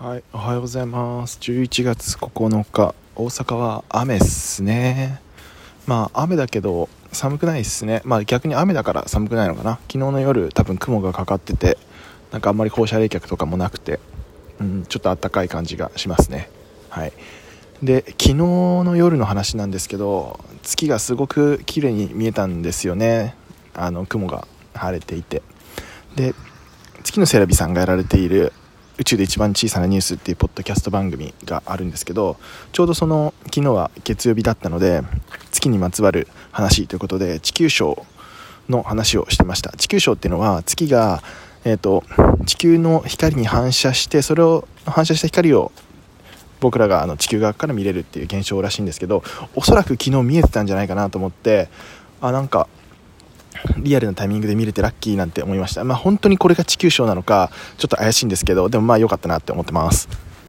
はい、おはようございます。11月9日、大阪は雨っすね。まあ、雨だけど、寒くないっすね。まあ、逆に雨だから寒くないのかな。昨日の夜、多分雲がかかってて、なんかあんまり放射冷却とかもなくて、うん、ちょっと暖かい感じがしますね。はい。で、昨日の夜の話なんですけど、月がすごく綺麗に見えたんですよね。あの、雲が晴れていて。で、月のセラビさんがやられている宇宙で一番小さなニュースっていうポッドキャスト番組があるんですけどちょうどその昨日は月曜日だったので月にまつわる話ということで地球章の話をしてました。地球章っていうのは月が、えーと、地球の光に反射してそれを反射した光を僕らがあの地球側から見れるっていう現象らしいんですけどおそらく昨日見えてたんじゃないかなと思ってあなんかリアルなタイミングで見れてラッキーなんて思いました。まあ本当にこれが地球賞なのか、ちょっと怪しいんですけど、でもまあ良かったなって思ってます。